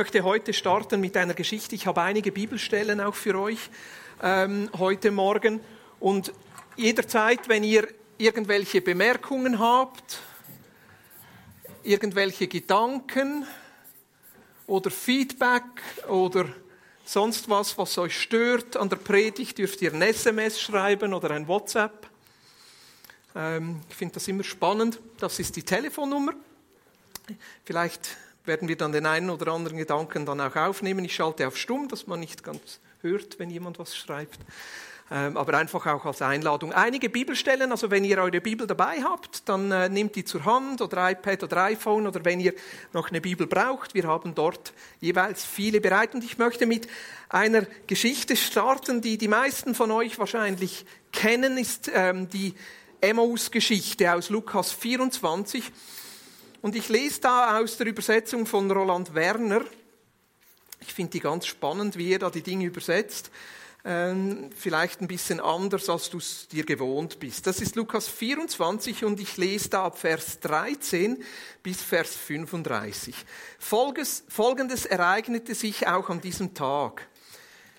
Möchte heute starten mit einer Geschichte. Ich habe einige Bibelstellen auch für euch ähm, heute Morgen. Und jederzeit, wenn ihr irgendwelche Bemerkungen habt, irgendwelche Gedanken oder Feedback oder sonst was, was euch stört an der Predigt, dürft ihr ein SMS schreiben oder ein WhatsApp. Ähm, ich finde das immer spannend. Das ist die Telefonnummer. Vielleicht werden wir dann den einen oder anderen Gedanken dann auch aufnehmen. Ich schalte auf Stumm, dass man nicht ganz hört, wenn jemand was schreibt. Ähm, aber einfach auch als Einladung. Einige Bibelstellen, also wenn ihr eure Bibel dabei habt, dann äh, nehmt die zur Hand oder iPad oder iPhone oder wenn ihr noch eine Bibel braucht. Wir haben dort jeweils viele bereit und ich möchte mit einer Geschichte starten, die die meisten von euch wahrscheinlich kennen, ist ähm, die Emmaus-Geschichte aus Lukas 24. Und ich lese da aus der Übersetzung von Roland Werner. Ich finde die ganz spannend, wie er da die Dinge übersetzt. Ähm, vielleicht ein bisschen anders, als du es dir gewohnt bist. Das ist Lukas 24 und ich lese da ab Vers 13 bis Vers 35. Folgendes, Folgendes ereignete sich auch an diesem Tag.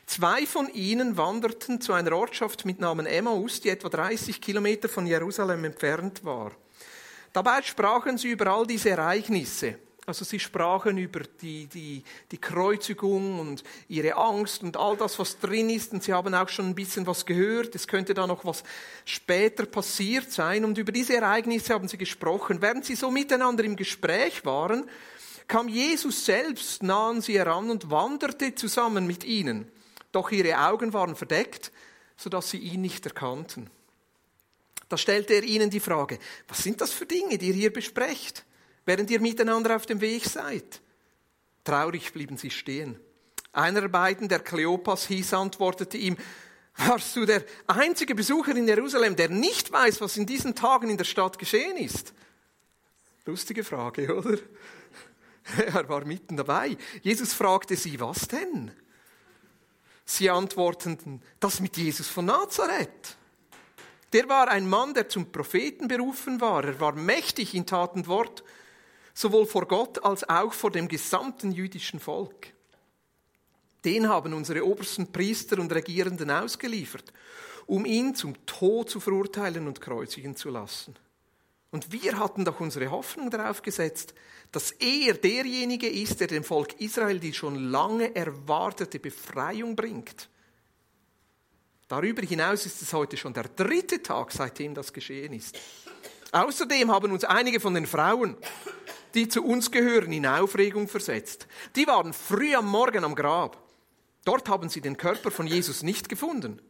Zwei von ihnen wanderten zu einer Ortschaft mit Namen Emmaus, die etwa 30 Kilometer von Jerusalem entfernt war. Dabei sprachen sie über all diese Ereignisse. Also sie sprachen über die, die, die Kreuzigung und ihre Angst und all das, was drin ist. Und sie haben auch schon ein bisschen was gehört. Es könnte da noch was später passiert sein. Und über diese Ereignisse haben sie gesprochen. Während sie so miteinander im Gespräch waren, kam Jesus selbst nah an sie heran und wanderte zusammen mit ihnen. Doch ihre Augen waren verdeckt, sodass sie ihn nicht erkannten. Da stellte er ihnen die Frage, was sind das für Dinge, die ihr hier besprecht, während ihr miteinander auf dem Weg seid? Traurig blieben sie stehen. Einer der beiden, der Kleopas hieß, antwortete ihm, warst du der einzige Besucher in Jerusalem, der nicht weiß, was in diesen Tagen in der Stadt geschehen ist? Lustige Frage, oder? Er war mitten dabei. Jesus fragte sie, was denn? Sie antworteten, das mit Jesus von Nazareth. Der war ein Mann, der zum Propheten berufen war. Er war mächtig in Tat und Wort, sowohl vor Gott als auch vor dem gesamten jüdischen Volk. Den haben unsere obersten Priester und Regierenden ausgeliefert, um ihn zum Tod zu verurteilen und kreuzigen zu lassen. Und wir hatten doch unsere Hoffnung darauf gesetzt, dass er derjenige ist, der dem Volk Israel die schon lange erwartete Befreiung bringt. Darüber hinaus ist es heute schon der dritte Tag, seitdem das geschehen ist. Außerdem haben uns einige von den Frauen, die zu uns gehören, in Aufregung versetzt. Die waren früh am Morgen am Grab. Dort haben sie den Körper von Jesus nicht gefunden.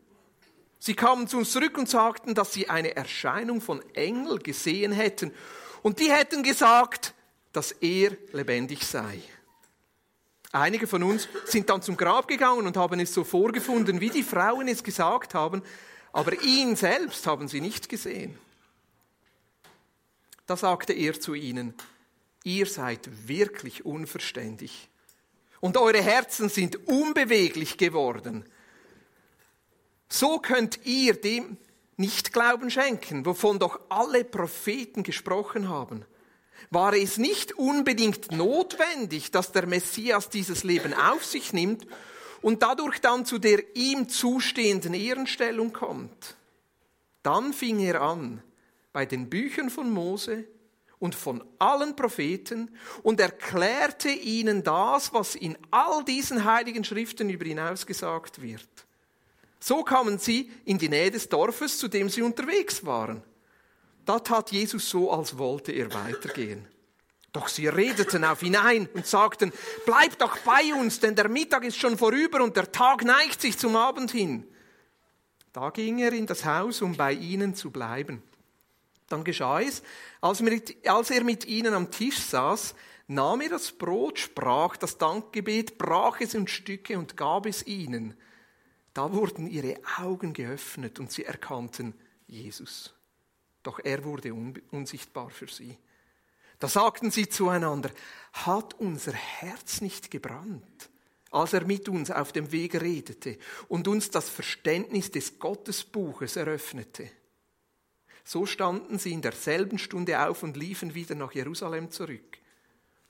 Sie kamen zu uns zurück und sagten, dass sie eine Erscheinung von Engel gesehen hätten. Und die hätten gesagt, dass er lebendig sei. Einige von uns sind dann zum Grab gegangen und haben es so vorgefunden, wie die Frauen es gesagt haben, aber ihn selbst haben sie nicht gesehen. Da sagte er zu ihnen, ihr seid wirklich unverständig und eure Herzen sind unbeweglich geworden. So könnt ihr dem nicht Glauben schenken, wovon doch alle Propheten gesprochen haben war es nicht unbedingt notwendig, dass der Messias dieses Leben auf sich nimmt und dadurch dann zu der ihm zustehenden Ehrenstellung kommt. Dann fing er an bei den Büchern von Mose und von allen Propheten und erklärte ihnen das, was in all diesen heiligen Schriften über ihn ausgesagt wird. So kamen sie in die Nähe des Dorfes, zu dem sie unterwegs waren. Da tat Jesus so, als wollte er weitergehen. Doch sie redeten auf ihn ein und sagten, bleib doch bei uns, denn der Mittag ist schon vorüber und der Tag neigt sich zum Abend hin. Da ging er in das Haus, um bei ihnen zu bleiben. Dann geschah es, als er mit ihnen am Tisch saß, nahm er das Brot, sprach das Dankgebet, brach es in Stücke und gab es ihnen. Da wurden ihre Augen geöffnet und sie erkannten Jesus doch er wurde unsichtbar für sie. Da sagten sie zueinander, hat unser Herz nicht gebrannt, als er mit uns auf dem Weg redete und uns das Verständnis des Gottesbuches eröffnete. So standen sie in derselben Stunde auf und liefen wieder nach Jerusalem zurück.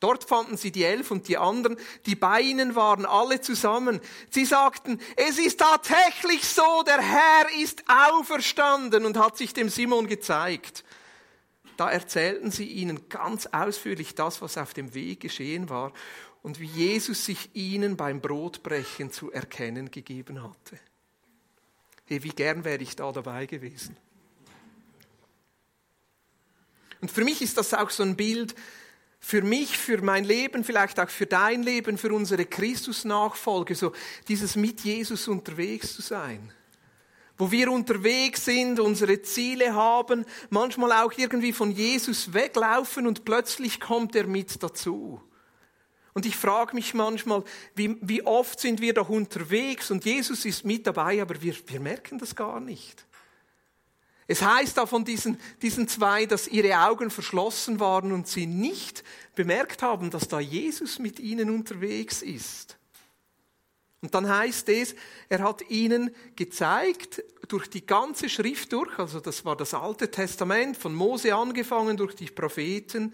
Dort fanden sie die Elf und die anderen, die bei ihnen waren, alle zusammen. Sie sagten, es ist tatsächlich so, der Herr ist auferstanden und hat sich dem Simon gezeigt. Da erzählten sie ihnen ganz ausführlich das, was auf dem Weg geschehen war und wie Jesus sich ihnen beim Brotbrechen zu erkennen gegeben hatte. Hey, wie gern wäre ich da dabei gewesen. Und für mich ist das auch so ein Bild, für mich, für mein Leben, vielleicht auch für dein Leben, für unsere Christusnachfolge, so dieses mit Jesus unterwegs zu sein. Wo wir unterwegs sind, unsere Ziele haben, manchmal auch irgendwie von Jesus weglaufen und plötzlich kommt er mit dazu. Und ich frage mich manchmal, wie, wie oft sind wir doch unterwegs und Jesus ist mit dabei, aber wir, wir merken das gar nicht. Es heißt da von diesen, diesen zwei, dass ihre Augen verschlossen waren und sie nicht bemerkt haben, dass da Jesus mit ihnen unterwegs ist. Und dann heißt es, er hat ihnen gezeigt, durch die ganze Schrift durch, also das war das Alte Testament, von Mose angefangen durch die Propheten,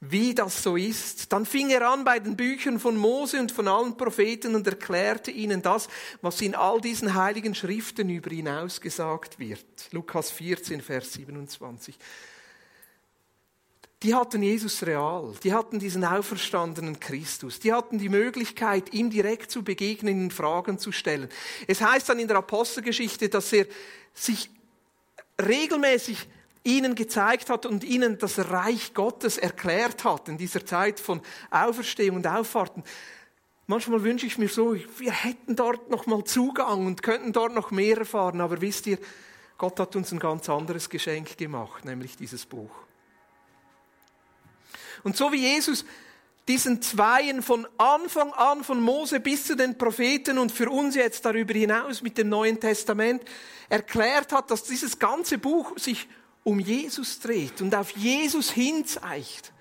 wie das so ist. Dann fing er an bei den Büchern von Mose und von allen Propheten und erklärte ihnen das, was in all diesen heiligen Schriften über ihn ausgesagt wird. Lukas 14, Vers 27. Die hatten Jesus real, die hatten diesen auferstandenen Christus, die hatten die Möglichkeit, ihm direkt zu begegnen, ihn Fragen zu stellen. Es heißt dann in der Apostelgeschichte, dass er sich regelmäßig ihnen gezeigt hat und ihnen das Reich Gottes erklärt hat in dieser Zeit von Auferstehung und Auffahrten. Manchmal wünsche ich mir so, wir hätten dort noch mal Zugang und könnten dort noch mehr erfahren. Aber wisst ihr, Gott hat uns ein ganz anderes Geschenk gemacht, nämlich dieses Buch. Und so wie Jesus diesen Zweien von Anfang an, von Mose bis zu den Propheten und für uns jetzt darüber hinaus mit dem Neuen Testament erklärt hat, dass dieses ganze Buch sich um Jesus dreht und auf Jesus hinzeigt,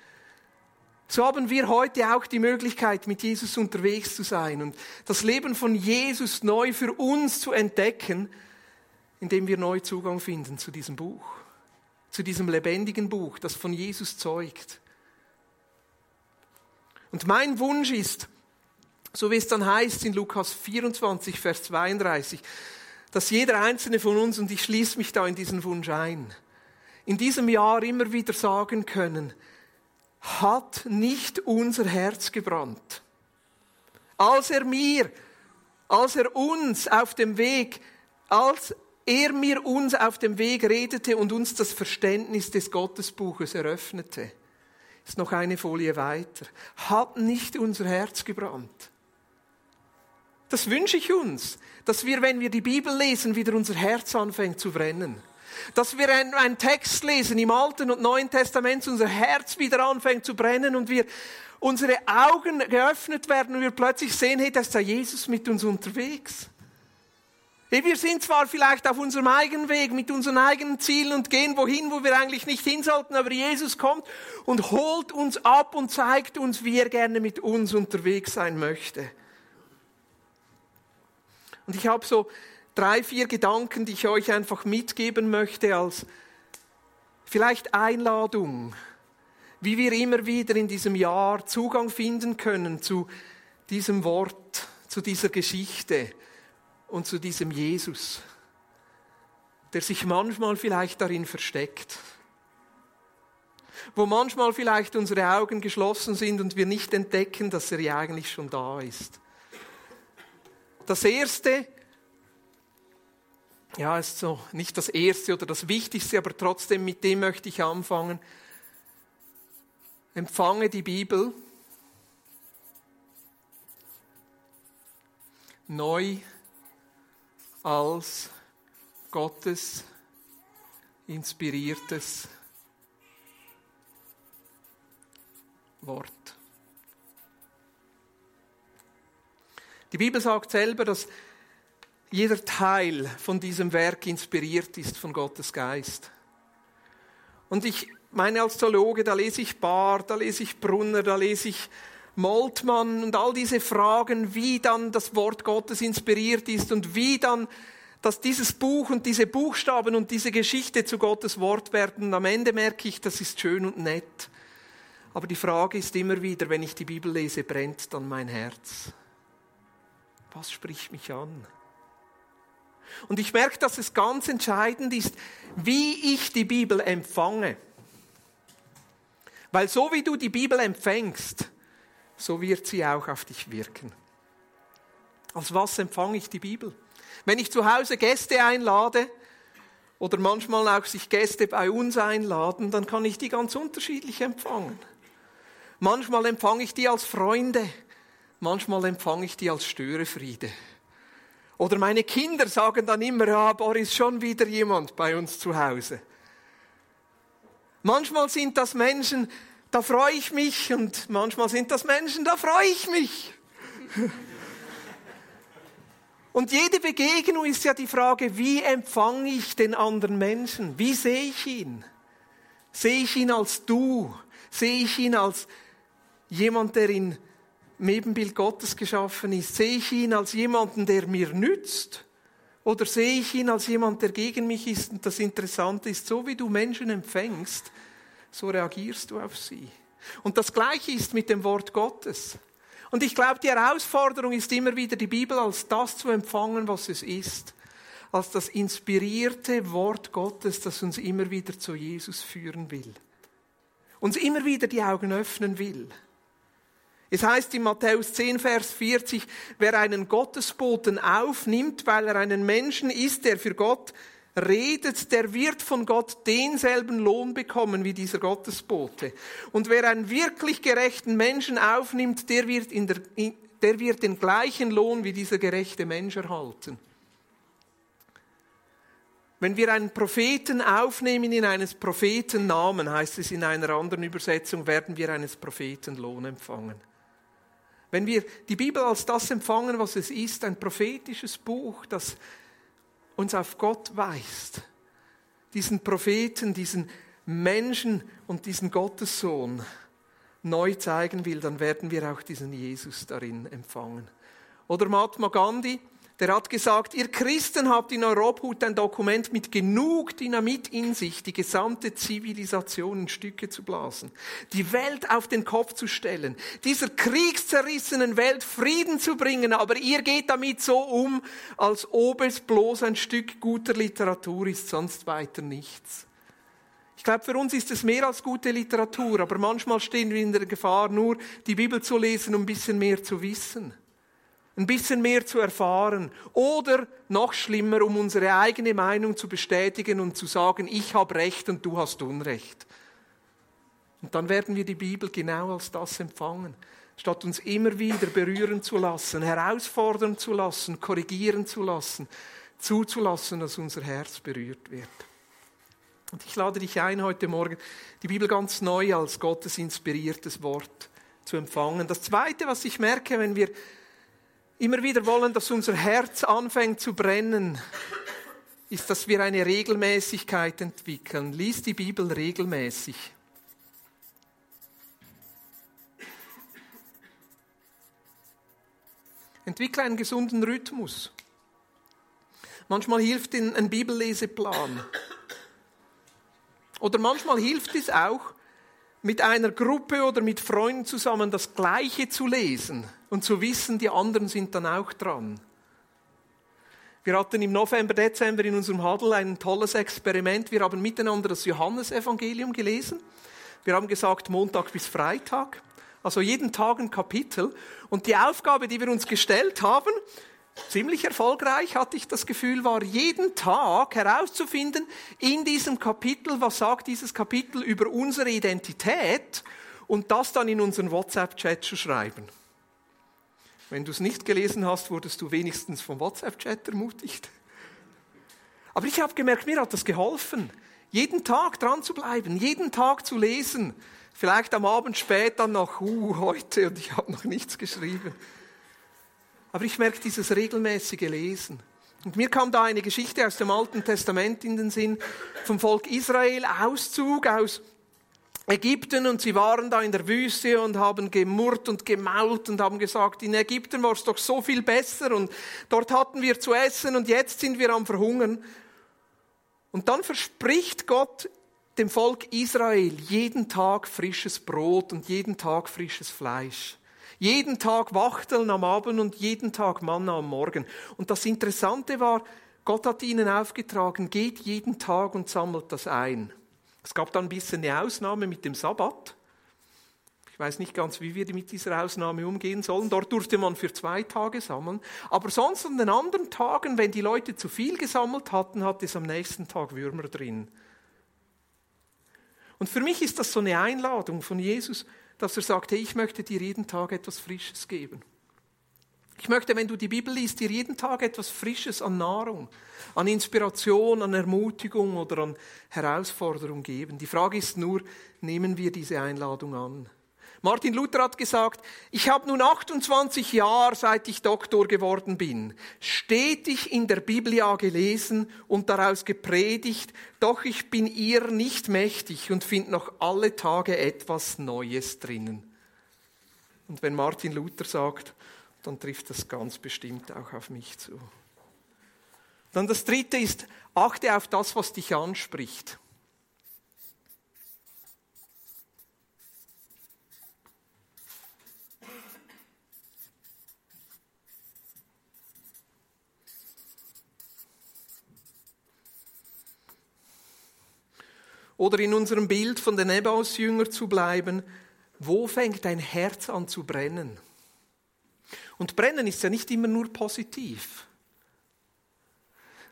so haben wir heute auch die Möglichkeit, mit Jesus unterwegs zu sein und das Leben von Jesus neu für uns zu entdecken, indem wir neu Zugang finden zu diesem Buch, zu diesem lebendigen Buch, das von Jesus zeugt. Und mein Wunsch ist, so wie es dann heißt in Lukas 24, Vers 32, dass jeder einzelne von uns, und ich schließe mich da in diesen Wunsch ein, in diesem Jahr immer wieder sagen können, hat nicht unser Herz gebrannt. Als er mir, als er uns auf dem Weg, als er mir uns auf dem Weg redete und uns das Verständnis des Gottesbuches eröffnete. Ist noch eine Folie weiter. Hat nicht unser Herz gebrannt. Das wünsche ich uns, dass wir, wenn wir die Bibel lesen, wieder unser Herz anfängt zu brennen dass wir einen Text lesen im Alten und Neuen Testament, unser Herz wieder anfängt zu brennen und wir unsere Augen geöffnet werden und wir plötzlich sehen, hey, da ist ja Jesus mit uns unterwegs. Hey, wir sind zwar vielleicht auf unserem eigenen Weg mit unseren eigenen Zielen und gehen wohin, wo wir eigentlich nicht hin sollten, aber Jesus kommt und holt uns ab und zeigt uns, wie er gerne mit uns unterwegs sein möchte. Und ich habe so drei, vier Gedanken, die ich euch einfach mitgeben möchte als vielleicht Einladung, wie wir immer wieder in diesem Jahr Zugang finden können zu diesem Wort, zu dieser Geschichte und zu diesem Jesus, der sich manchmal vielleicht darin versteckt, wo manchmal vielleicht unsere Augen geschlossen sind und wir nicht entdecken, dass er ja eigentlich schon da ist. Das Erste, ja, ist so nicht das Erste oder das Wichtigste, aber trotzdem mit dem möchte ich anfangen. Empfange die Bibel neu als Gottes inspiriertes Wort. Die Bibel sagt selber, dass jeder Teil von diesem Werk inspiriert ist von Gottes Geist. Und ich meine als Theologe, da lese ich Bar, da lese ich Brunner, da lese ich Moltmann und all diese Fragen, wie dann das Wort Gottes inspiriert ist und wie dann dass dieses Buch und diese Buchstaben und diese Geschichte zu Gottes Wort werden. Und am Ende merke ich, das ist schön und nett. Aber die Frage ist immer wieder, wenn ich die Bibel lese, brennt dann mein Herz? Was spricht mich an? Und ich merke, dass es ganz entscheidend ist, wie ich die Bibel empfange. Weil so wie du die Bibel empfängst, so wird sie auch auf dich wirken. Als was empfange ich die Bibel? Wenn ich zu Hause Gäste einlade oder manchmal auch sich Gäste bei uns einladen, dann kann ich die ganz unterschiedlich empfangen. Manchmal empfange ich die als Freunde, manchmal empfange ich die als Störefriede. Oder meine Kinder sagen dann immer, ja, Boris, schon wieder jemand bei uns zu Hause. Manchmal sind das Menschen, da freue ich mich und manchmal sind das Menschen, da freue ich mich. Und jede Begegnung ist ja die Frage, wie empfange ich den anderen Menschen? Wie sehe ich ihn? Sehe ich ihn als du? Sehe ich ihn als jemand, der in Ebenbild Gottes geschaffen ist? Sehe ich ihn als jemanden, der mir nützt? Oder sehe ich ihn als jemand, der gegen mich ist? Und das Interessante ist, so wie du Menschen empfängst, so reagierst du auf sie. Und das Gleiche ist mit dem Wort Gottes. Und ich glaube, die Herausforderung ist immer wieder, die Bibel als das zu empfangen, was es ist. Als das inspirierte Wort Gottes, das uns immer wieder zu Jesus führen will. Uns immer wieder die Augen öffnen will. Es heißt in Matthäus 10, Vers 40, wer einen Gottesboten aufnimmt, weil er einen Menschen ist, der für Gott redet, der wird von Gott denselben Lohn bekommen wie dieser Gottesbote. Und wer einen wirklich gerechten Menschen aufnimmt, der wird, der, der wird den gleichen Lohn wie dieser gerechte Mensch erhalten. Wenn wir einen Propheten aufnehmen in eines Propheten Namen, heißt es in einer anderen Übersetzung, werden wir eines Propheten Lohn empfangen. Wenn wir die Bibel als das empfangen, was es ist, ein prophetisches Buch, das uns auf Gott weist, diesen Propheten, diesen Menschen und diesen Gottessohn neu zeigen will, dann werden wir auch diesen Jesus darin empfangen. Oder Mahatma Gandhi, der hat gesagt, ihr Christen habt in Europahut ein Dokument mit genug Dynamit in sich, die gesamte Zivilisation in Stücke zu blasen, die Welt auf den Kopf zu stellen, dieser kriegszerrissenen Welt Frieden zu bringen, aber ihr geht damit so um, als ob es bloß ein Stück guter Literatur ist, sonst weiter nichts. Ich glaube, für uns ist es mehr als gute Literatur, aber manchmal stehen wir in der Gefahr, nur die Bibel zu lesen, um ein bisschen mehr zu wissen ein bisschen mehr zu erfahren oder noch schlimmer, um unsere eigene Meinung zu bestätigen und zu sagen, ich habe Recht und du hast Unrecht. Und dann werden wir die Bibel genau als das empfangen, statt uns immer wieder berühren zu lassen, herausfordern zu lassen, korrigieren zu lassen, zuzulassen, dass unser Herz berührt wird. Und ich lade dich ein, heute Morgen die Bibel ganz neu als Gottes inspiriertes Wort zu empfangen. Das Zweite, was ich merke, wenn wir immer wieder wollen, dass unser Herz anfängt zu brennen, ist, dass wir eine Regelmäßigkeit entwickeln. Lies die Bibel regelmäßig. Entwickle einen gesunden Rhythmus. Manchmal hilft ein Bibelleseplan. Oder manchmal hilft es auch, mit einer Gruppe oder mit Freunden zusammen das Gleiche zu lesen und zu wissen, die anderen sind dann auch dran. Wir hatten im November, Dezember in unserem Huddle ein tolles Experiment. Wir haben miteinander das Johannesevangelium gelesen. Wir haben gesagt, Montag bis Freitag. Also jeden Tag ein Kapitel. Und die Aufgabe, die wir uns gestellt haben, ziemlich erfolgreich, hatte ich das Gefühl, war jeden Tag herauszufinden in diesem Kapitel, was sagt dieses Kapitel über unsere Identität und das dann in unseren WhatsApp-Chat zu schreiben. Wenn du es nicht gelesen hast, wurdest du wenigstens vom WhatsApp-Chat ermutigt. Aber ich habe gemerkt, mir hat das geholfen, jeden Tag dran zu bleiben, jeden Tag zu lesen. Vielleicht am Abend spät dann noch, uh, heute und ich habe noch nichts geschrieben. Aber ich merke dieses regelmäßige Lesen. Und mir kam da eine Geschichte aus dem Alten Testament in den Sinn vom Volk Israel, Auszug aus Ägypten und sie waren da in der Wüste und haben gemurrt und gemault und haben gesagt, in Ägypten war es doch so viel besser und dort hatten wir zu essen und jetzt sind wir am Verhungern. Und dann verspricht Gott dem Volk Israel jeden Tag frisches Brot und jeden Tag frisches Fleisch. Jeden Tag Wachteln am Abend und jeden Tag Manna am Morgen. Und das Interessante war, Gott hat ihnen aufgetragen, geht jeden Tag und sammelt das ein. Es gab dann ein bisschen eine Ausnahme mit dem Sabbat. Ich weiß nicht ganz, wie wir mit dieser Ausnahme umgehen sollen. Dort durfte man für zwei Tage sammeln. Aber sonst an den anderen Tagen, wenn die Leute zu viel gesammelt hatten, hat es am nächsten Tag Würmer drin. Und für mich ist das so eine Einladung von Jesus, dass er sagt, hey, ich möchte dir jeden Tag etwas Frisches geben. Ich möchte, wenn du die Bibel liest, dir jeden Tag etwas Frisches an Nahrung, an Inspiration, an Ermutigung oder an Herausforderung geben. Die Frage ist nur, nehmen wir diese Einladung an? Martin Luther hat gesagt, ich habe nun 28 Jahre, seit ich Doktor geworden bin, stetig in der Biblia gelesen und daraus gepredigt, doch ich bin ihr nicht mächtig und finde noch alle Tage etwas Neues drinnen. Und wenn Martin Luther sagt, dann trifft das ganz bestimmt auch auf mich zu. Dann das Dritte ist, achte auf das, was dich anspricht. Oder in unserem Bild von den Emmaus-Jünger zu bleiben, wo fängt dein Herz an zu brennen? Und brennen ist ja nicht immer nur positiv.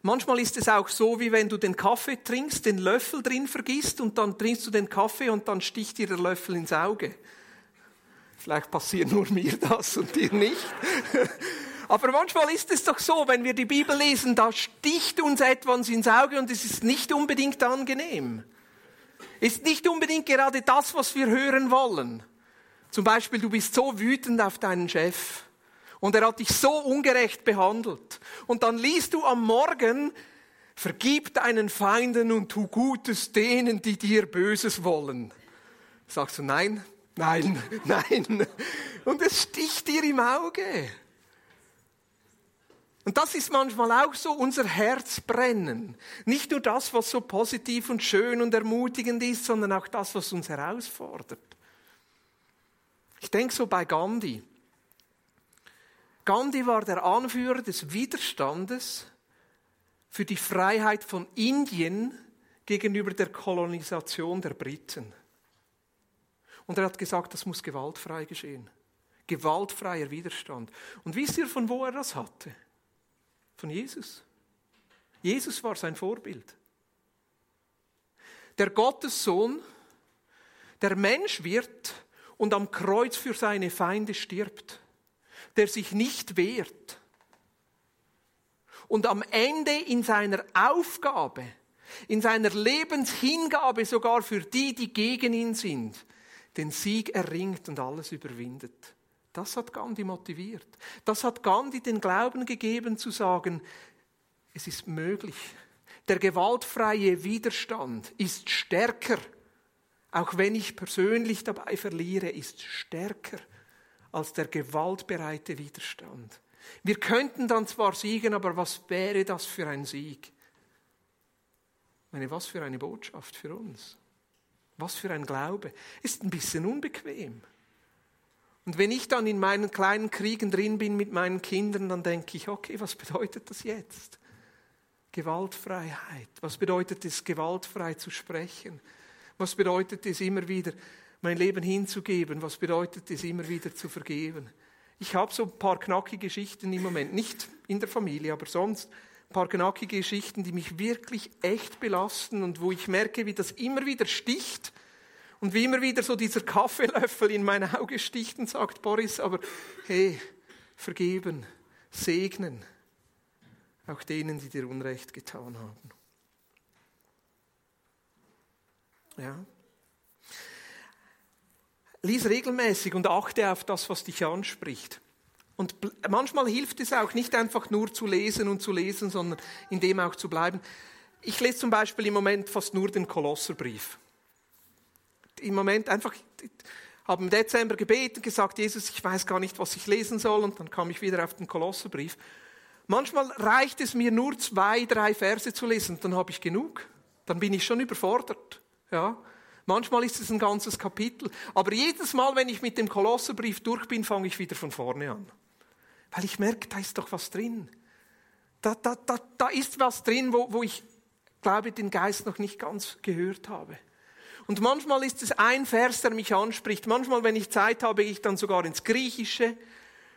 Manchmal ist es auch so, wie wenn du den Kaffee trinkst, den Löffel drin vergisst und dann trinkst du den Kaffee und dann sticht dir der Löffel ins Auge. Vielleicht passiert nur mir das und dir nicht. Aber manchmal ist es doch so, wenn wir die Bibel lesen, da sticht uns etwas ins Auge und es ist nicht unbedingt angenehm ist nicht unbedingt gerade das, was wir hören wollen. Zum Beispiel, du bist so wütend auf deinen Chef und er hat dich so ungerecht behandelt. Und dann liest du am Morgen, vergib deinen Feinden und tu Gutes denen, die dir Böses wollen. Sagst du nein, nein, nein. Und es sticht dir im Auge. Und das ist manchmal auch so unser Herzbrennen. Nicht nur das, was so positiv und schön und ermutigend ist, sondern auch das, was uns herausfordert. Ich denke so bei Gandhi. Gandhi war der Anführer des Widerstandes für die Freiheit von Indien gegenüber der Kolonisation der Briten. Und er hat gesagt, das muss gewaltfrei geschehen. Gewaltfreier Widerstand. Und wisst ihr, von wo er das hatte? Von Jesus. Jesus war sein Vorbild. Der Gottessohn, der Mensch wird und am Kreuz für seine Feinde stirbt, der sich nicht wehrt und am Ende in seiner Aufgabe, in seiner Lebenshingabe sogar für die, die gegen ihn sind, den Sieg erringt und alles überwindet. Das hat Gandhi motiviert. Das hat Gandhi den Glauben gegeben zu sagen, es ist möglich. Der gewaltfreie Widerstand ist stärker, auch wenn ich persönlich dabei verliere, ist stärker als der gewaltbereite Widerstand. Wir könnten dann zwar siegen, aber was wäre das für ein Sieg? Meine, was für eine Botschaft für uns. Was für ein Glaube. Ist ein bisschen unbequem. Und wenn ich dann in meinen kleinen Kriegen drin bin mit meinen Kindern, dann denke ich, okay, was bedeutet das jetzt? Gewaltfreiheit. Was bedeutet es, gewaltfrei zu sprechen? Was bedeutet es, immer wieder mein Leben hinzugeben? Was bedeutet es, immer wieder zu vergeben? Ich habe so ein paar knackige Geschichten im Moment, nicht in der Familie, aber sonst ein paar knackige Geschichten, die mich wirklich echt belasten und wo ich merke, wie das immer wieder sticht und wie immer wieder so dieser Kaffeelöffel in mein Auge sticht und sagt, Boris, aber hey, vergeben, segnen, auch denen, die dir Unrecht getan haben. Ja. Lies regelmäßig und achte auf das, was dich anspricht. Und manchmal hilft es auch nicht einfach nur zu lesen und zu lesen, sondern in dem auch zu bleiben. Ich lese zum Beispiel im Moment fast nur den Kolosserbrief im Moment einfach, habe im Dezember gebeten, gesagt, Jesus, ich weiß gar nicht, was ich lesen soll, und dann kam ich wieder auf den Kolosserbrief. Manchmal reicht es mir nur zwei, drei Verse zu lesen, dann habe ich genug. Dann bin ich schon überfordert. Ja? Manchmal ist es ein ganzes Kapitel. Aber jedes Mal, wenn ich mit dem Kolosserbrief durch bin, fange ich wieder von vorne an. Weil ich merke, da ist doch was drin. Da, da, da, da ist was drin, wo, wo ich glaube, den Geist noch nicht ganz gehört habe. Und manchmal ist es ein Vers, der mich anspricht. Manchmal, wenn ich Zeit habe, gehe ich dann sogar ins Griechische,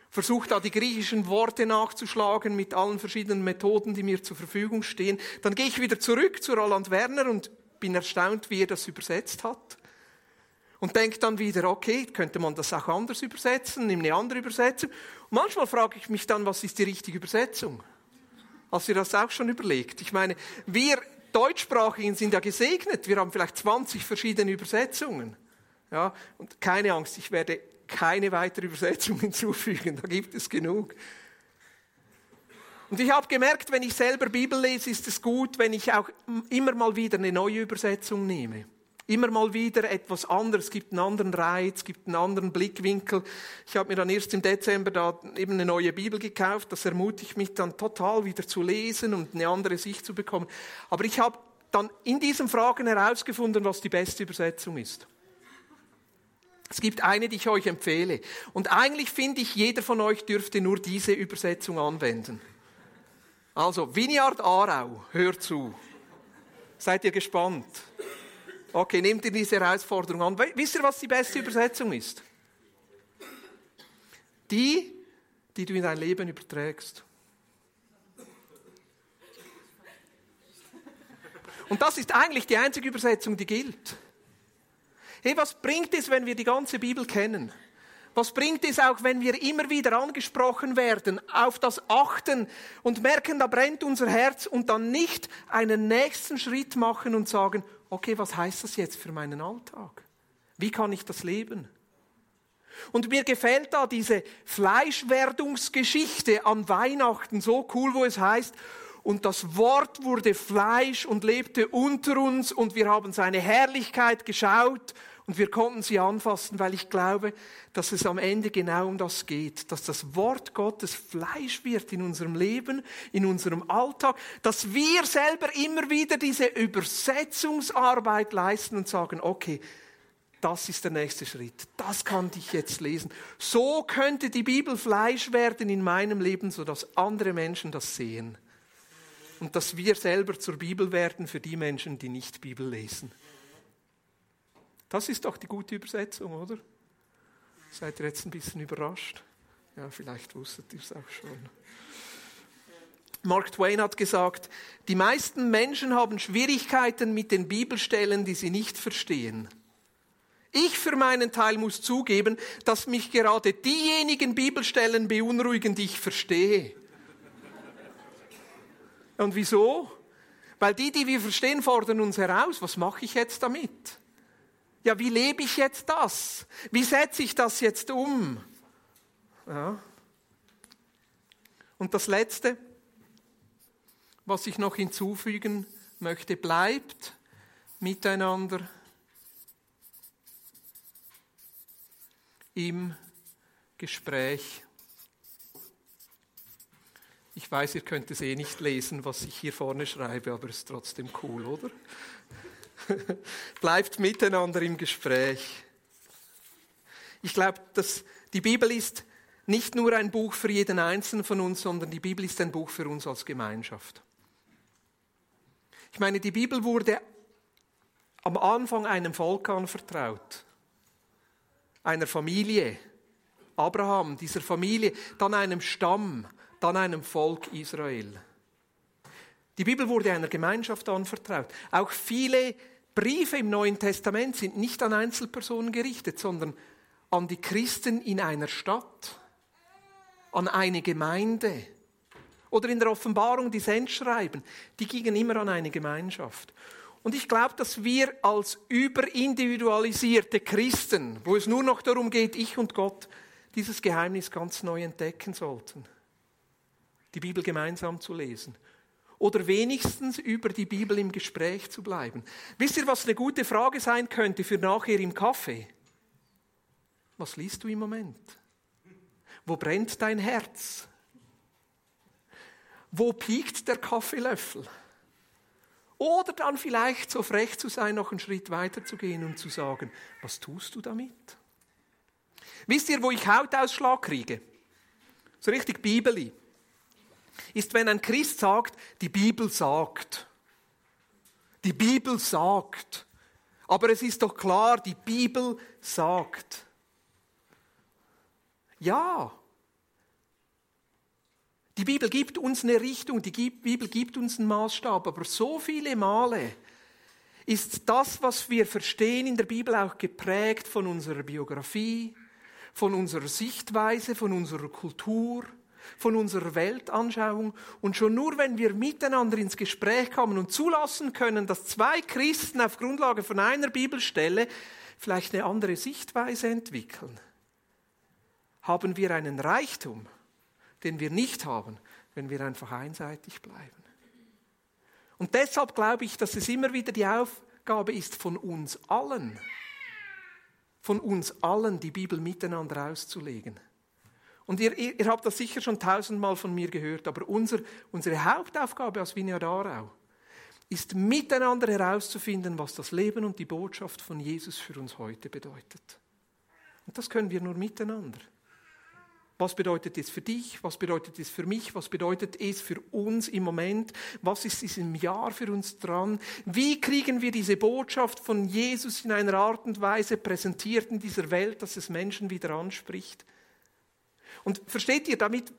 versuche da die griechischen Worte nachzuschlagen mit allen verschiedenen Methoden, die mir zur Verfügung stehen. Dann gehe ich wieder zurück zu Roland Werner und bin erstaunt, wie er das übersetzt hat. Und denke dann wieder, okay, könnte man das auch anders übersetzen, nimm eine andere Übersetzung. Und manchmal frage ich mich dann, was ist die richtige Übersetzung? Hast du das auch schon überlegt? Ich meine, wir Deutschsprachigen sind ja gesegnet. Wir haben vielleicht 20 verschiedene Übersetzungen. Ja, und keine Angst, ich werde keine weitere Übersetzung hinzufügen. Da gibt es genug. Und ich habe gemerkt, wenn ich selber Bibel lese, ist es gut, wenn ich auch immer mal wieder eine neue Übersetzung nehme. Immer mal wieder etwas anderes, es gibt einen anderen Reiz, es gibt einen anderen Blickwinkel. Ich habe mir dann erst im Dezember da eben eine neue Bibel gekauft. Das ermutigt mich dann total wieder zu lesen und eine andere Sicht zu bekommen. Aber ich habe dann in diesen Fragen herausgefunden, was die beste Übersetzung ist. Es gibt eine, die ich euch empfehle. Und eigentlich finde ich, jeder von euch dürfte nur diese Übersetzung anwenden. Also, Vineyard Aarau, hört zu. Seid ihr gespannt? Okay, nehmt ihr diese Herausforderung an. Wisst ihr, was die beste Übersetzung ist? Die, die du in dein Leben überträgst. Und das ist eigentlich die einzige Übersetzung, die gilt. Hey, was bringt es, wenn wir die ganze Bibel kennen? Was bringt es auch, wenn wir immer wieder angesprochen werden, auf das achten und merken, da brennt unser Herz und dann nicht einen nächsten Schritt machen und sagen, okay, was heißt das jetzt für meinen Alltag? Wie kann ich das leben? Und mir gefällt da diese Fleischwerdungsgeschichte an Weihnachten so cool, wo es heißt, und das Wort wurde Fleisch und lebte unter uns und wir haben seine Herrlichkeit geschaut und wir konnten sie anfassen, weil ich glaube, dass es am Ende genau um das geht, dass das Wort Gottes Fleisch wird in unserem Leben, in unserem Alltag, dass wir selber immer wieder diese Übersetzungsarbeit leisten und sagen, okay, das ist der nächste Schritt. Das kann ich jetzt lesen. So könnte die Bibel Fleisch werden in meinem Leben, sodass andere Menschen das sehen. Und dass wir selber zur Bibel werden für die Menschen, die nicht Bibel lesen. Das ist doch die gute Übersetzung, oder? Seid ihr jetzt ein bisschen überrascht? Ja, vielleicht wusstet ihr es auch schon. Mark Twain hat gesagt, die meisten Menschen haben Schwierigkeiten mit den Bibelstellen, die sie nicht verstehen. Ich für meinen Teil muss zugeben, dass mich gerade diejenigen Bibelstellen beunruhigen, die ich verstehe. Und wieso? Weil die, die wir verstehen, fordern uns heraus. Was mache ich jetzt damit? Ja, wie lebe ich jetzt das? Wie setze ich das jetzt um? Ja. Und das Letzte, was ich noch hinzufügen möchte, bleibt miteinander im Gespräch. Ich weiß, ihr könnt es eh nicht lesen, was ich hier vorne schreibe, aber es ist trotzdem cool, oder? Bleibt miteinander im Gespräch. Ich glaube, dass die Bibel ist nicht nur ein Buch für jeden Einzelnen von uns, sondern die Bibel ist ein Buch für uns als Gemeinschaft. Ich meine, die Bibel wurde am Anfang einem Volk anvertraut, einer Familie, Abraham, dieser Familie, dann einem Stamm, dann einem Volk Israel. Die Bibel wurde einer Gemeinschaft anvertraut. Auch viele Briefe im Neuen Testament sind nicht an Einzelpersonen gerichtet, sondern an die Christen in einer Stadt, an eine Gemeinde. Oder in der Offenbarung die Sendschreiben, die gingen immer an eine Gemeinschaft. Und ich glaube, dass wir als überindividualisierte Christen, wo es nur noch darum geht, ich und Gott, dieses Geheimnis ganz neu entdecken sollten. Die Bibel gemeinsam zu lesen oder wenigstens über die Bibel im Gespräch zu bleiben. Wisst ihr, was eine gute Frage sein könnte für nachher im Kaffee? Was liest du im Moment? Wo brennt dein Herz? Wo piekt der Kaffeelöffel? Oder dann vielleicht so frech zu sein, noch einen Schritt weiter zu gehen und zu sagen, was tust du damit? Wisst ihr, wo ich Hautausschlag kriege? So richtig Bibeli. Ist, wenn ein Christ sagt, die Bibel sagt. Die Bibel sagt. Aber es ist doch klar, die Bibel sagt. Ja. Die Bibel gibt uns eine Richtung, die Bibel gibt uns einen Maßstab, aber so viele Male ist das, was wir verstehen in der Bibel, auch geprägt von unserer Biografie, von unserer Sichtweise, von unserer Kultur, von unserer Weltanschauung. Und schon nur, wenn wir miteinander ins Gespräch kommen und zulassen können, dass zwei Christen auf Grundlage von einer Bibelstelle vielleicht eine andere Sichtweise entwickeln, haben wir einen Reichtum, den wir nicht haben, wenn wir einfach einseitig bleiben. Und deshalb glaube ich, dass es immer wieder die Aufgabe ist von uns allen, von uns allen die Bibel miteinander auszulegen. Und ihr, ihr, ihr habt das sicher schon tausendmal von mir gehört, aber unser, unsere Hauptaufgabe als Vineyard Aarau ist miteinander herauszufinden, was das Leben und die Botschaft von Jesus für uns heute bedeutet. Und das können wir nur miteinander. Was bedeutet es für dich? Was bedeutet es für mich? Was bedeutet es für uns im Moment? Was ist diesem Jahr für uns dran? Wie kriegen wir diese Botschaft von Jesus in einer Art und Weise präsentiert in dieser Welt, dass es Menschen wieder anspricht? Und versteht ihr, damit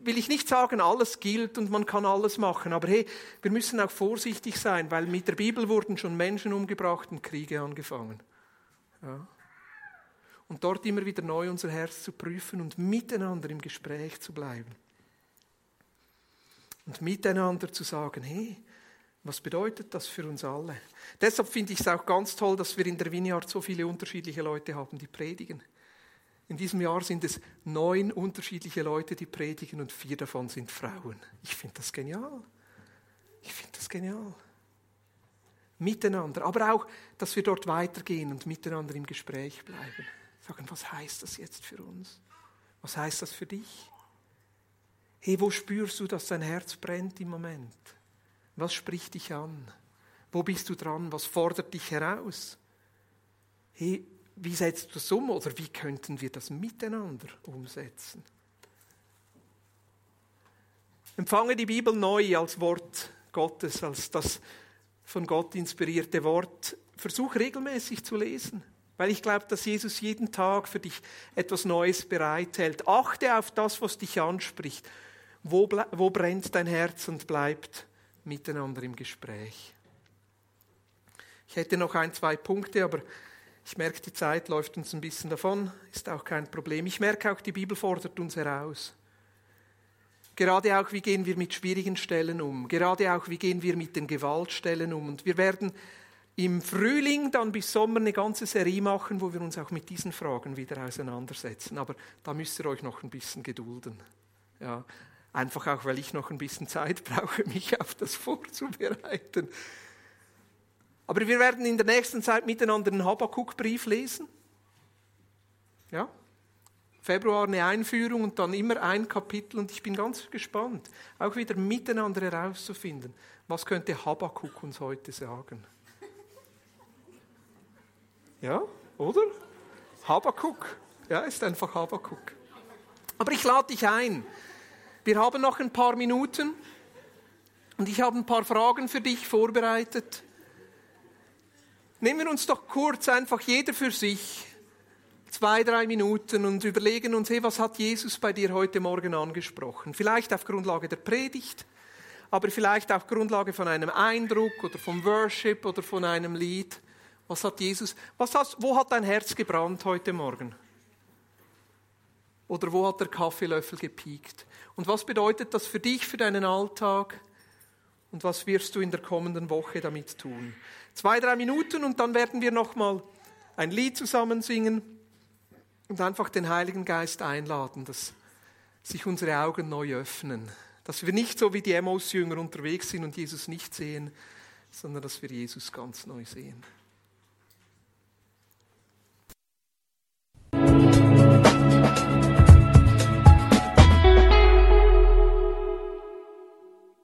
will ich nicht sagen, alles gilt und man kann alles machen, aber hey, wir müssen auch vorsichtig sein, weil mit der Bibel wurden schon Menschen umgebracht und Kriege angefangen. Ja und dort immer wieder neu unser Herz zu prüfen und miteinander im Gespräch zu bleiben. Und miteinander zu sagen, hey, was bedeutet das für uns alle? Deshalb finde ich es auch ganz toll, dass wir in der Vineyard so viele unterschiedliche Leute haben, die predigen. In diesem Jahr sind es neun unterschiedliche Leute, die predigen und vier davon sind Frauen. Ich finde das genial. Ich finde das genial. Miteinander, aber auch, dass wir dort weitergehen und miteinander im Gespräch bleiben. Sagen, was heißt das jetzt für uns? Was heißt das für dich? Hey, wo spürst du, dass dein Herz brennt im Moment? Was spricht dich an? Wo bist du dran? Was fordert dich heraus? Hey, wie setzt du das um oder wie könnten wir das miteinander umsetzen? Empfange die Bibel neu als Wort Gottes, als das von Gott inspirierte Wort. Versuch regelmäßig zu lesen. Weil ich glaube, dass Jesus jeden Tag für dich etwas Neues bereithält. Achte auf das, was dich anspricht. Wo, wo brennt dein Herz und bleibt miteinander im Gespräch. Ich hätte noch ein, zwei Punkte, aber ich merke, die Zeit läuft uns ein bisschen davon, ist auch kein Problem. Ich merke auch, die Bibel fordert uns heraus. Gerade auch, wie gehen wir mit schwierigen Stellen um? Gerade auch, wie gehen wir mit den Gewaltstellen um? Und wir werden im Frühling dann bis Sommer eine ganze Serie machen, wo wir uns auch mit diesen Fragen wieder auseinandersetzen. Aber da müsst ihr euch noch ein bisschen gedulden. Ja, einfach auch, weil ich noch ein bisschen Zeit brauche, mich auf das vorzubereiten. Aber wir werden in der nächsten Zeit miteinander einen Habakkuk-Brief lesen. Ja, Februar eine Einführung und dann immer ein Kapitel und ich bin ganz gespannt, auch wieder miteinander herauszufinden, was könnte Habakkuk uns heute sagen. Ja, oder? Habakuk. Ja, ist einfach Habakuk. Aber ich lade dich ein. Wir haben noch ein paar Minuten und ich habe ein paar Fragen für dich vorbereitet. Nehmen wir uns doch kurz einfach jeder für sich zwei, drei Minuten und überlegen uns, hey, was hat Jesus bei dir heute Morgen angesprochen? Vielleicht auf Grundlage der Predigt, aber vielleicht auf Grundlage von einem Eindruck oder vom Worship oder von einem Lied. Was hat Jesus, was hast, wo hat dein Herz gebrannt heute Morgen? Oder wo hat der Kaffeelöffel gepiekt? Und was bedeutet das für dich, für deinen Alltag? Und was wirst du in der kommenden Woche damit tun? Zwei, drei Minuten und dann werden wir nochmal ein Lied zusammen singen und einfach den Heiligen Geist einladen, dass sich unsere Augen neu öffnen. Dass wir nicht so wie die Emmaus-Jünger unterwegs sind und Jesus nicht sehen, sondern dass wir Jesus ganz neu sehen.